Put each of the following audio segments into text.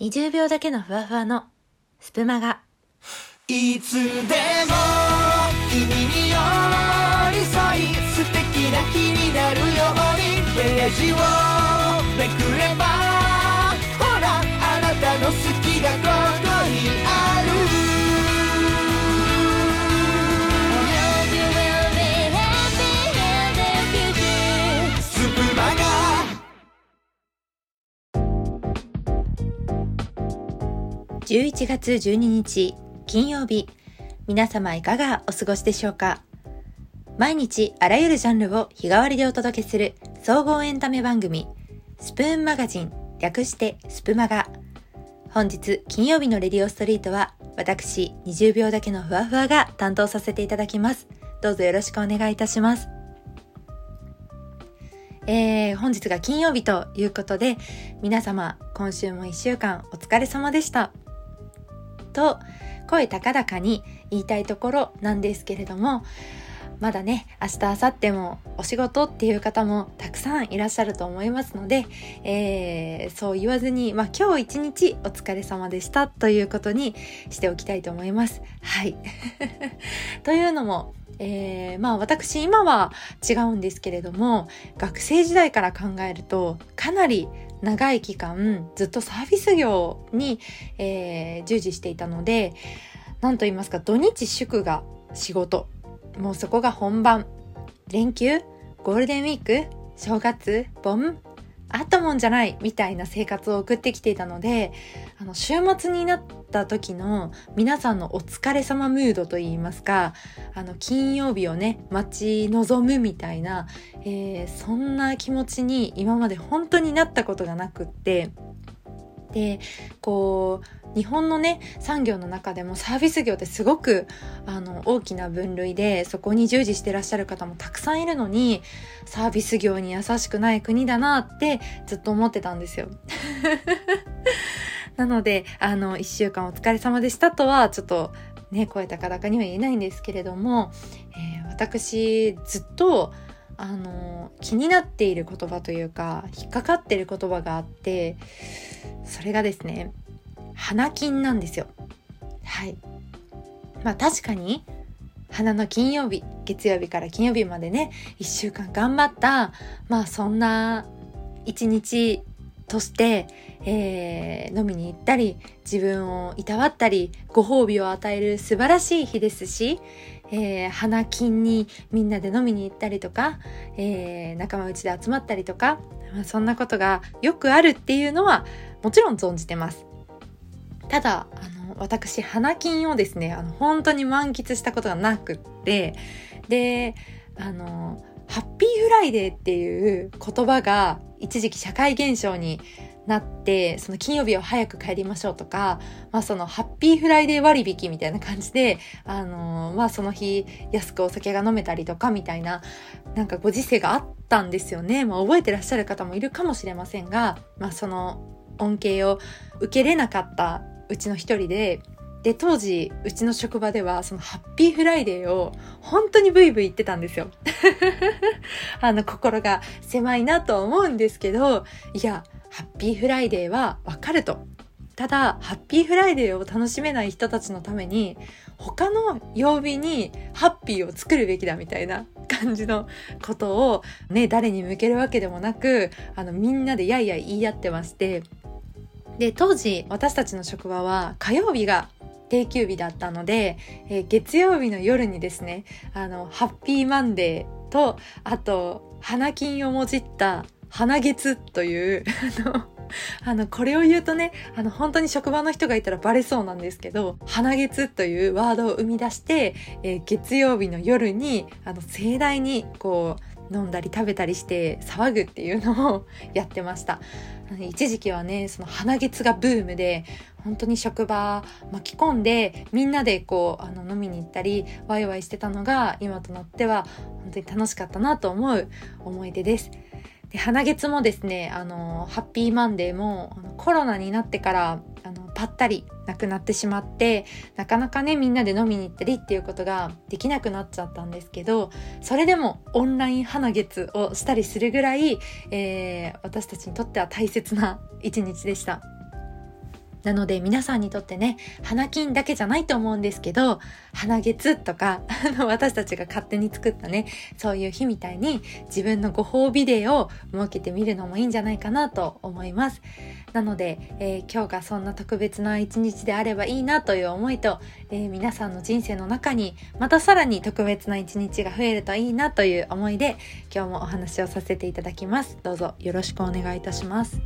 20秒だけのふわふわのスプマガ。いつでも君に寄り添い素敵な日になるようにページを11月12日金曜日。皆様いかがお過ごしでしょうか？毎日あらゆるジャンルを日替わりでお届けする総合エンタメ番組スプーンマガジン略してスプマガ。本日金曜日のレディオストリートは私20秒だけのふわふわが担当させていただきます。どうぞよろしくお願いいたします。えー、本日が金曜日ということで、皆様、今週も一週間お疲れ様でした。と、声高々に言いたいところなんですけれども、まだね、明日、明後日もお仕事っていう方もたくさんいらっしゃると思いますので、えー、そう言わずに、まあ今日一日お疲れ様でしたということにしておきたいと思います。はい。というのも、えー、まあ私今は違うんですけれども学生時代から考えるとかなり長い期間ずっとサービス業に、えー従事していたので何と言いますか土日祝が仕事。もうそこが本番。連休ゴールデンウィーク正月盆。あったもんじゃないみたいな生活を送ってきていたのであの週末になった時の皆さんのお疲れ様ムードといいますかあの金曜日をね待ち望むみたいな、えーそんな気持ちに今まで本当になったことがなくってでこう日本のね産業の中でもサービス業ってすごくあの大きな分類でそこに従事してらっしゃる方もたくさんいるのにサービス業に優しくない国だなってずっと思ってたんですよ。なのであの1週間お疲れ様でしたとはちょっとね声高々には言えないんですけれども、えー私ずっとあの気になっている言葉というか引っかかっている言葉があってそれがですね花金なんですよはいまあ確かに花の金曜日月曜日から金曜日までね1週間頑張ったまあそんな一日として、えー飲みに行ったり自分をいたわったりご褒美を与える素晴らしい日ですし、えー花金にみんなで飲みに行ったりとか、えー仲間内で集まったりとか、まあ、そんなことがよくあるっていうのはもちろん存じてます。ただあの私花金をですねあの本当に満喫したことがなくってであのハッピーフライデーっていう言葉が一時期社会現象になってその金曜日は早く帰りましょうとか、まあ、そのハッピーフライデー割引みたいな感じで、あのまあ、その日安くお酒が飲めたりとかみたいななんかご時世があったんですよね、まあ、覚えてらっしゃる方もいるかもしれませんが、まあ、その恩恵を受けれなかったうちの一人でで当時うちの職場ではそのハッピーフライデーを本当にブイブイ言ってたんですよ。あの心が狭いなと思うんですけどいやハッピーフライデーはわかると。ただハッピーフライデーを楽しめない人たちのために他の曜日にハッピーを作るべきだみたいな 感じのことをね誰に向けるわけでもなくあのみんなでやいやい言い合ってましてで当時私たちの職場は火曜日が定休日だったので、えー月曜日の夜にですねあのハッピーマンデーとあと花金をもじった花月という あのあのこれを言うとねあの本当に職場の人がいたらバレそうなんですけど花月というワードを生み出して、えー月曜日の夜にあの盛大にこう飲んだり食べたりして騒ぐっていうのをやってました。一時期はねその鼻月がブームで本当に職場巻き込んでみんなでこうあの飲みに行ったりワイワイしてたのが今となっては本当に楽しかったなと思う思い出です。で花月もですねあのハッピーマンデーもコロナになってからあのぱったりなくなってしまってなかなかねみんなで飲みに行ったりっていうことができなくなっちゃったんですけどそれでもオンライン花月をしたりするぐらい、えー私たちにとっては大切な一日でした。なので皆さんにとってね、花金だけじゃないと思うんですけど、花月とか、あの、私たちが勝手に作ったね、そういう日みたいに自分のご褒美デーを設けてみるのもいいんじゃないかなと思います。なので、えー、今日がそんな特別な一日であればいいなという思いと、えー、皆さんの人生の中にまたさらに特別な一日が増えるといいなという思いで今日もお話をさせていただきます。どうぞよろしくお願いいたします。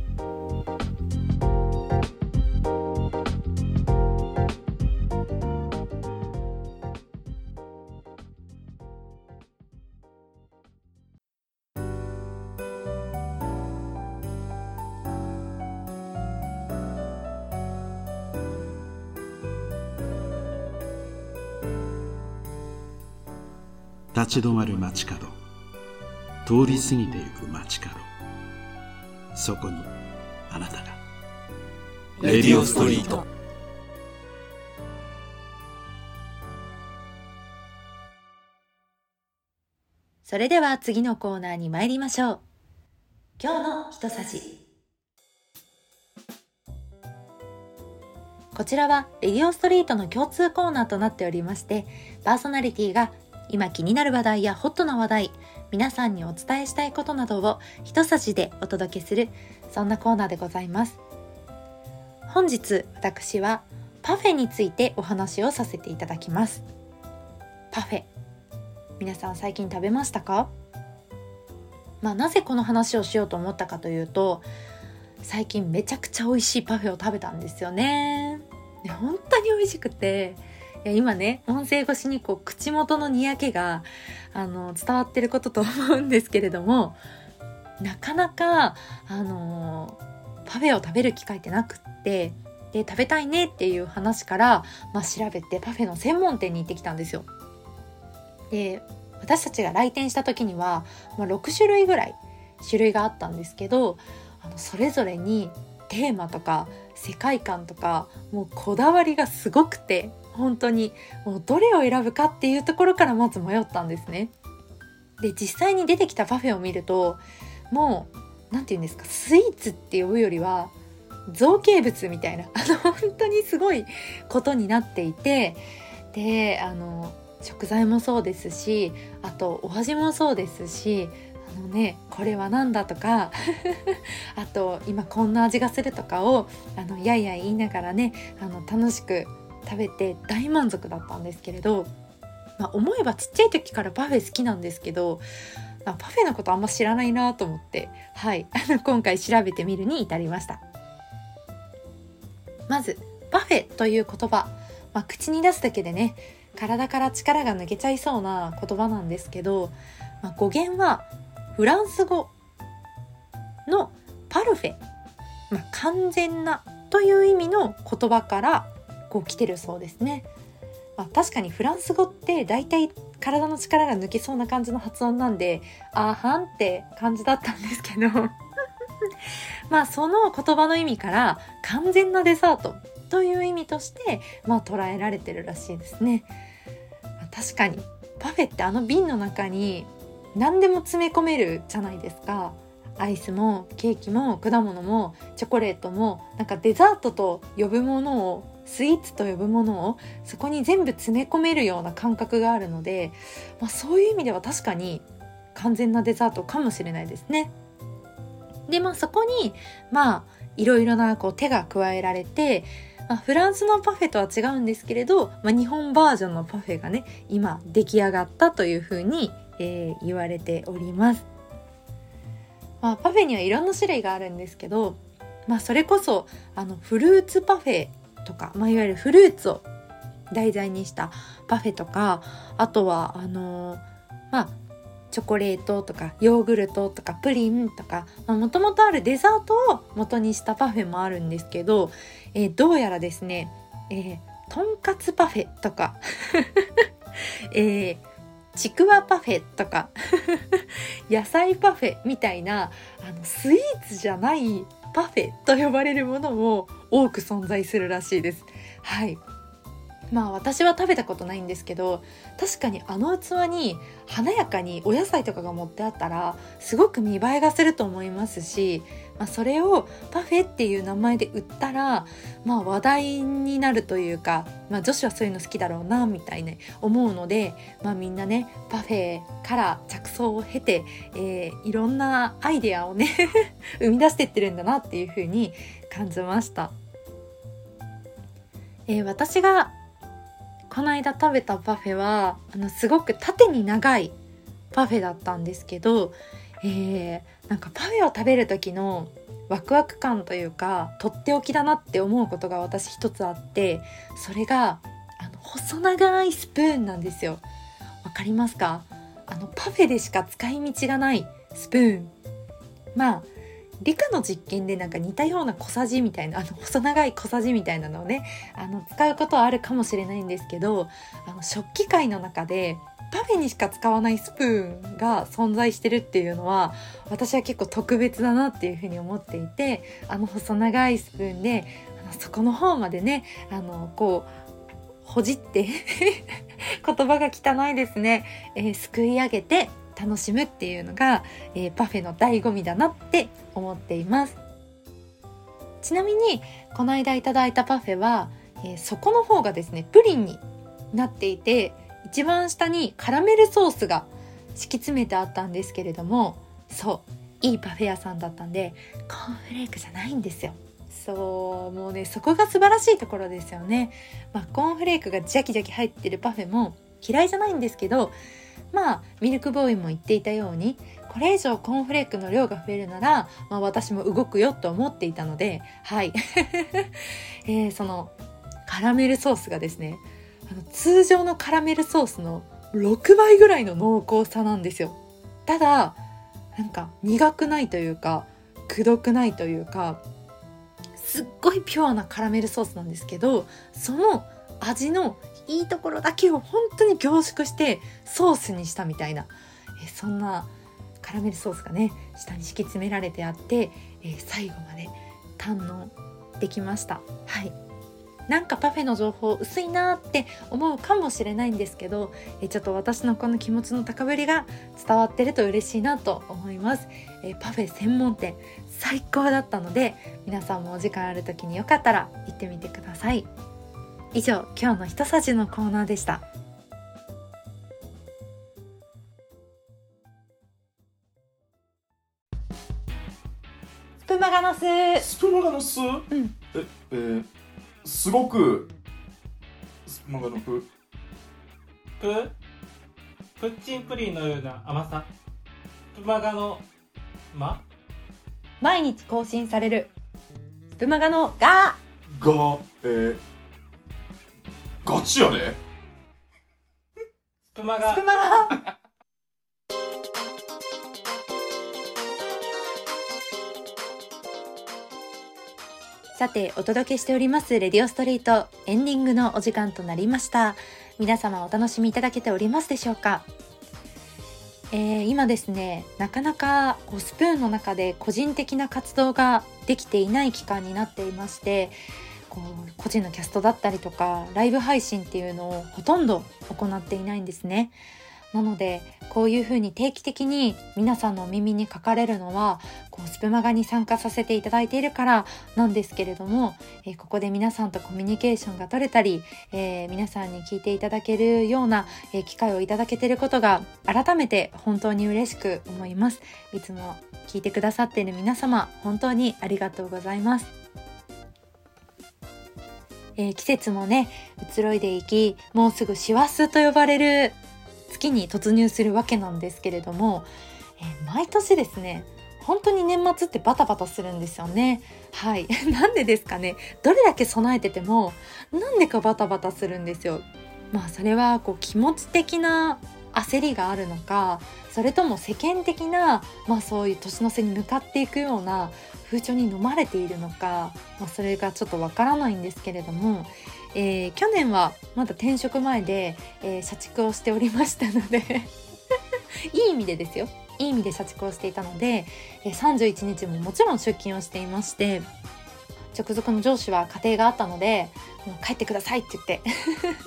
立ち止まる街角。通り過ぎてゆく街角。そこにあなたが。レディオストリート。それでは次のコーナーに参りましょう。今日の一さじこちらはレディオストリートの共通コーナーとなっておりましてパーソナリティが今気になる話題やホットな話題、皆さんにお伝えしたいことなどを一筋でお届けする、そんなコーナーでございます。本日私はパフェについてお話をさせていただきます。パフェ。皆さん最近食べましたか？まあなぜこの話をしようと思ったかというと、最近めちゃくちゃ美味しいパフェを食べたんですよね。本当に美味しくて、や今ね音声越しにこう口元のにやけがあの伝わってることと思うんですけれどもなかなかあのパフェを食べる機会ってなくってで食べたいねっていう話から、まあ、調べてパフェの専門店に行ってきたんですよ。で私たちが来店した時には、まあ、6種類ぐらい種類があったんですけどあのそれぞれにテーマとか世界観とかもうこだわりがすごくて本当にもうどれを選ぶかっていうところからまず迷ったんですね。で実際に出てきたパフェを見るともう何て言うんですかスイーツって呼ぶよりは造形物みたいな あの本当にすごいことになっていてであの食材もそうですしあとお味もそうですしあのねこれは何だとか あと今こんな味がするとかをあのやいやい言いながらねあの楽しく食べて大満足だったんですけれど、まあ、思えばちっちゃい時からパフェ好きなんですけどパフェのことあんま知らないなと思ってはい今回調べてみるに至りました。まずパフェという言葉、まあ、口に出すだけでね体から力が抜けちゃいそうな言葉なんですけど、まあ、語源はフランス語のパルフェ、まあ、完全なという意味の言葉からこう来てるそうですね。まあ、確かにフランス語って大体体の力が抜けそうな感じの発音なんであーはんって感じだったんですけど まあその言葉の意味から完全なデザートという意味としてまあ捉えられてるらしいですね。まあ、確かにパフェってあの瓶の中に何でも詰め込めるじゃないですか。アイスもケーキも果物もチョコレートもなんかデザートと呼ぶものをスイーツと呼ぶものをそこに全部詰め込めるような感覚があるので、まあ、そういう意味では確かに完全なデザートかもしれないですね。でまあそこにまあいろいろなこう手が加えられて、まあ、フランスのパフェとは違うんですけれど、まあ、日本バージョンのパフェがね今出来上がったというふうに、えー、言われております。まあ、パフェにはいろんな種類があるんですけど、まあ、それこそあのフルーツパフェとか、まあ、いわゆるフルーツを題材にしたパフェとかあとはあのー、まあチョコレートとかヨーグルトとかプリンとかもともとあるデザートを元にしたパフェもあるんですけど、えー、どうやらですね、えー、とんかつパフェとか えー、ちくわパフェとか 野菜パフェみたいなあのスイーツじゃないパフェと呼ばれるものも多く存在するらしいです。はいまあ私は食べたことないんですけど確かにあの器に華やかにお野菜とかが盛ってあったらすごく見栄えがすると思いますし、まあ、それをパフェっていう名前で売ったら、まあ、話題になるというか、まあ、女子はそういうの好きだろうなみたいに思うので、まあ、みんなねパフェから着想を経て、えー、いろんなアイデアをね 生み出してってるんだなっていうふうに感じました。えー、私がこの間食べたパフェはあのすごく縦に長いパフェだったんですけど、えー、なんかパフェを食べる時のワクワク感というかとっておきだなって思うことが私一つあってそれがあの細長いスプーンなんですよ。わかりますか？あのパフェでしか使い道がないスプーン。まあ理科の実験でなんか似たような小さじみたいなあの細長い小さじみたいなのをねあの使うことはあるかもしれないんですけどあの食器界の中でパフェにしか使わないスプーンが存在してるっていうのは私は結構特別だなっていうふうに思っていてあの細長いスプーンであのそこの方までねあのこうほじって 言葉が汚いですね、えー、すくい上げて楽しむっていうのが、えー、パフェの醍醐味だなって思っています。ちなみにこの間いただいたパフェは、えー、底の方がですねプリンになっていて一番下にカラメルソースが敷き詰めてあったんですけれどもそういいパフェ屋さんだったんでコーンフレークじゃないんですよ。そうもうねそこが素晴らしいところですよね、まあ、コーンフレークがジャキジャキ入ってるパフェも嫌いじゃないんですけどまあミルクボーイも言っていたようにこれ以上コーンフレークの量が増えるなら、まあ、私も動くよと思っていたのではい、えー、そのカラメルソースがですねあの通常のカラメルソースの6倍ぐらいの濃厚さなんですよ。ただなんか苦くないというかくどくないというかすっごいピュアなカラメルソースなんですけどその味のいいところ。だけを本当に凝縮してソースにしたみたいな、えそんなカラメルソースがね下に敷き詰められてあって、え最後まで堪能できました。はい。なんかパフェの情報薄いなって思うかもしれないんですけどえちょっと私のこの気持ちの高ぶりが伝わってると嬉しいなと思います。えパフェ専門店最高だったので皆さんもお時間ある時によかったら行ってみてください。以上今日の一さじのコーナーでした。スプマガノス。スプマガノス、ん。ええー、すごくスプマガノプププッチンプリンのような甘さ。プマガのま毎日更新される。スプマガノががえー、ガチやね。スプマガスプマガ さてお届けしておりますレディオストリート。エンディングのお時間となりました。皆様お楽しみいただけておりますでしょうか？えー今ですねなかなかこうスプーンの中で個人的な活動ができていない期間になっていましてこう個人のキャストだったりとかライブ配信っていうのをほとんど行っていないんですね。なのでこういうふうに定期的に皆さんのお耳にかかれるのはこうスプマガに参加させていただいているからなんですけれども、えーここで皆さんとコミュニケーションが取れたり、えー皆さんに聞いていただけるような、えー機会をいただけていることが改めて本当に嬉しく思います。いつも聞いてくださっている皆様本当にありがとうございます。えー季節もね移ろいでいきもうすぐ師走と呼ばれる月に突入するわけなんですけれども、えー毎年ですね本当に年末ってバタバタするんですよね。はい。なんでですかねどれだけ備えててもなんでかバタバタするんですよ。まあそれはこう気持ち的な焦りがあるのかそれとも世間的な、まあ、そういう年の瀬に向かっていくような風潮に飲まれているのか、まあ、それがちょっとわからないんですけれども、えー去年はまだ転職前で、えー社畜をしておりましたので いい意味でですよ。いい意味で社畜をしていたので、えー31日ももちろん出勤をしていまして直属の上司は家庭があったのでもう帰ってくださいって言って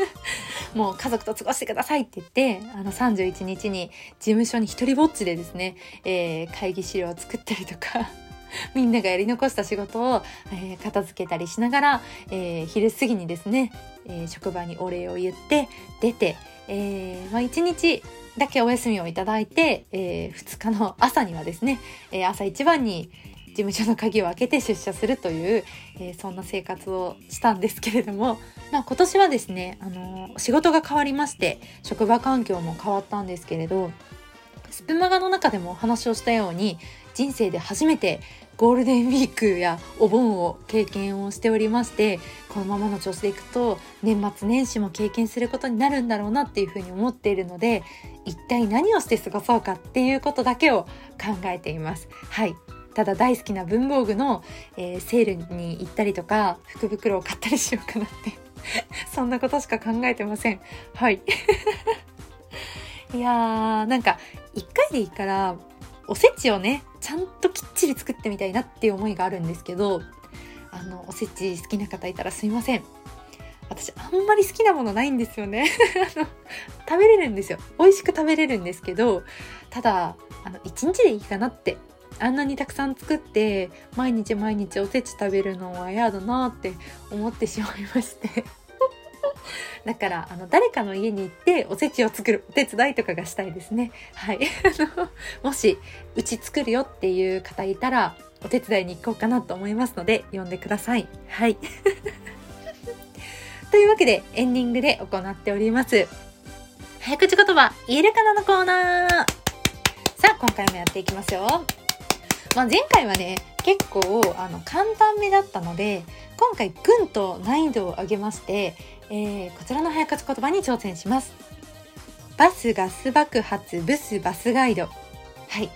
もう家族と過ごしてくださいって言ってあの31日に事務所に一人ぼっちでですね、えー会議資料を作ったりとか。みんながやり残した仕事を、えー片付けたりしながら、えー昼過ぎにですね、えー職場にお礼を言って出て、えまあ、1日だけお休みをいただいて、え2日の朝にはですね、え朝一番に事務所の鍵を開けて出社するという、えそんな生活をしたんですけれども、まあ、今年はですね、あの仕事が変わりまして職場環境も変わったんですけれどスプマガの中でもお話をしたように人生で初めてゴールデンウィークやお盆を経験をしておりましてこのままの調子でいくと年末年始も経験することになるんだろうなっていうふうに思っているので一体何をして過ごそうかっていうことだけを考えています。はいただ大好きな文房具の、えーセールに行ったりとか福袋を買ったりしようかなって そんなことしか考えてません。はい。いやーなんか一回でいいからおせちをねちゃんときっちり作ってみたいなっていう思いがあるんですけどあのおせち好きな方いたらすいません。私あんまり好きなものないんですよね。あの食べれるんですよ。美味しく食べれるんですけどただあの1日でいいかなってあんなにたくさん作って毎日毎日おせち食べるのは嫌だなって思ってしまいまして。だからあの誰かの家に行っておせちを作るお手伝いとかがしたいですね。はい。もしうち作るよっていう方いたらお手伝いに行こうかなと思いますので呼んでください。はい。というわけでエンディングで行っております。早口言葉言えるかなのコーナー。さあ今回もやっていきますよ。まあ、前回はね結構あの簡単めだったので今回ぐんと難易度を上げまして、えーこちらの早口言葉に挑戦します。バスガス爆発ブスバスガイド。はい、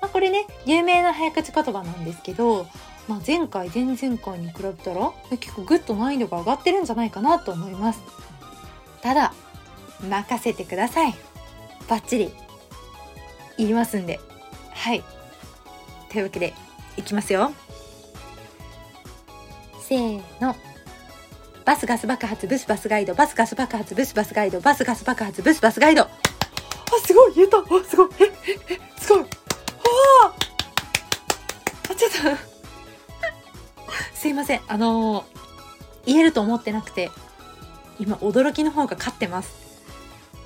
まあ、これね有名な早口言葉なんですけど、まあ、前回前々回に比べたら結構ぐっと難易度が上がってるんじゃないかなと思います。ただ任せてください。バッチリ。言いますんで。はい。というわけでいきますよ。せーのバスガス爆発ブスバスガイドバスガス爆発ブスバスガイドバスガス爆発ブスバスガイド。あすごい言えた。あすごい。ええすごい。あー。あちょっと。すいません。あのー言えると思ってなくて今驚きの方が勝ってます。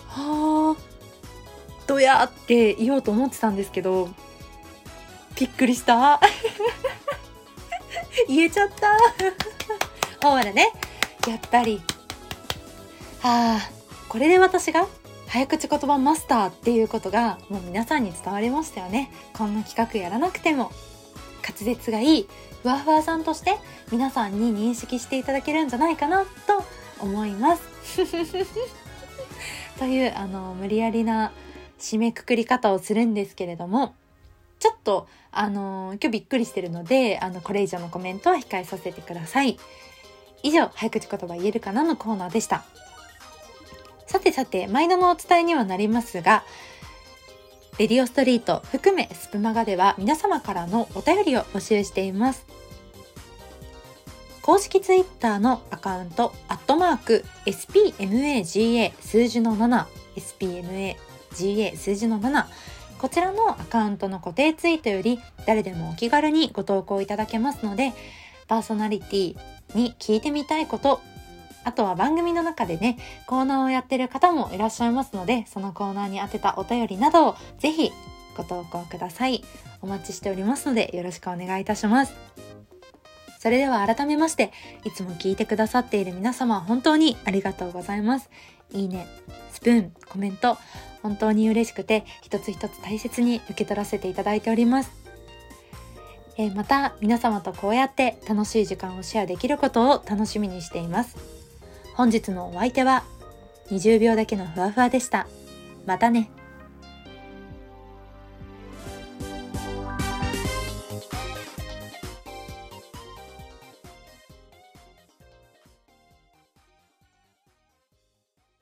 はあどやって言おうと思ってたんですけどびっくりした。言えちゃった。ほらね。やっぱり。ああこれで私が早口言葉マスターっていうことがもう皆さんに伝わりましたよね。こんな企画やらなくても。滑舌がいいふわふわさんとして皆さんに認識していただけるんじゃないかなと思います。というあの無理やりな締めくくり方をするんですけれどもちょっとあの今日びっくりしてるのであのこれ以上のコメントは控えさせてください。以上早口言葉言えるかなのコーナーでした。さてさて毎度のお伝えにはなりますがレディオストリート含めスプマガでは皆様からのお便りを募集しています。公式ツイッターのアカウントアットマーク SPMAGA 数字の 7SPMAGA 数字の7こちらのアカウントの固定ツイートより誰でもお気軽にご投稿いただけますのでパーソナリティに聞いてみたいこと。あとは番組の中でねコーナーをやってる方もいらっしゃいますのでそのコーナーに当てたお便りなどをぜひご投稿ください。お待ちしておりますのでよろしくお願いいたします。それでは改めましていつも聞いてくださっている皆様本当にありがとうございます。いいねスプーンコメント本当に嬉しくて一つ一つ大切に受け取らせていただいております。えまた皆様とこうやって楽しい時間をシェアできることを楽しみにしています。本日のお相手は20秒だけのふわふわでした。またね。